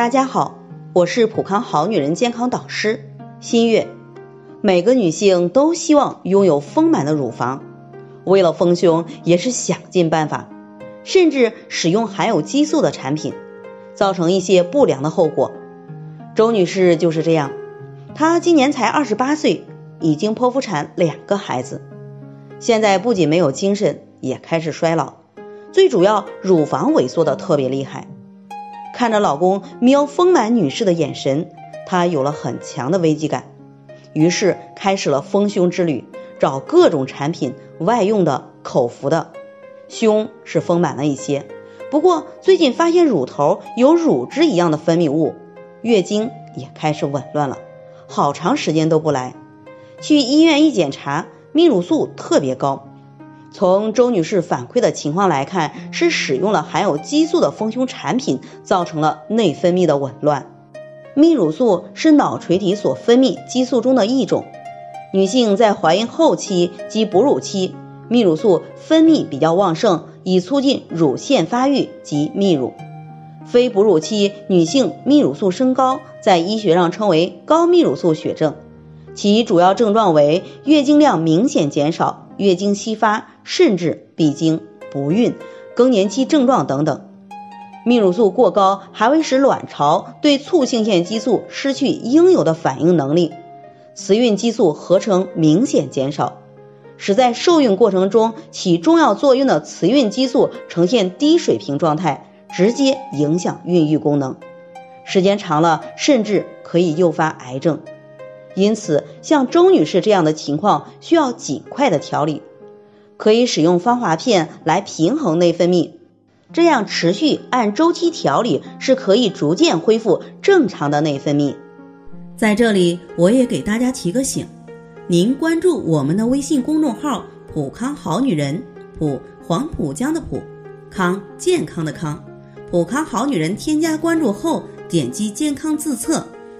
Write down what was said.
大家好，我是普康好女人健康导师新月。每个女性都希望拥有丰满的乳房，为了丰胸也是想尽办法，甚至使用含有激素的产品，造成一些不良的后果。周女士就是这样，她今年才二十八岁，已经剖腹产两个孩子，现在不仅没有精神，也开始衰老，最主要乳房萎缩的特别厉害。看着老公瞄丰满女士的眼神，她有了很强的危机感，于是开始了丰胸之旅，找各种产品，外用的、口服的，胸是丰满了一些。不过最近发现乳头有乳汁一样的分泌物，月经也开始紊乱了，好长时间都不来。去医院一检查，泌乳素特别高。从周女士反馈的情况来看，是使用了含有激素的丰胸产品，造成了内分泌的紊乱。泌乳素是脑垂体所分泌激素中的一种，女性在怀孕后期及哺乳期，泌乳素分泌比较旺盛，以促进乳腺发育及泌乳。非哺乳期女性泌乳素升高，在医学上称为高泌乳素血症，其主要症状为月经量明显减少。月经稀发，甚至闭经、不孕、更年期症状等等。泌乳素过高还会使卵巢对促性腺激素失去应有的反应能力，雌孕激素合成明显减少，使在受孕过程中起重要作用的雌孕激素呈现低水平状态，直接影响孕育功能。时间长了，甚至可以诱发癌症。因此，像周女士这样的情况需要尽快的调理，可以使用芳华片来平衡内分泌，这样持续按周期调理是可以逐渐恢复正常的内分泌。在这里，我也给大家提个醒，您关注我们的微信公众号“普康好女人”，普黄浦江的浦，康健康的康，普康好女人添加关注后，点击健康自测。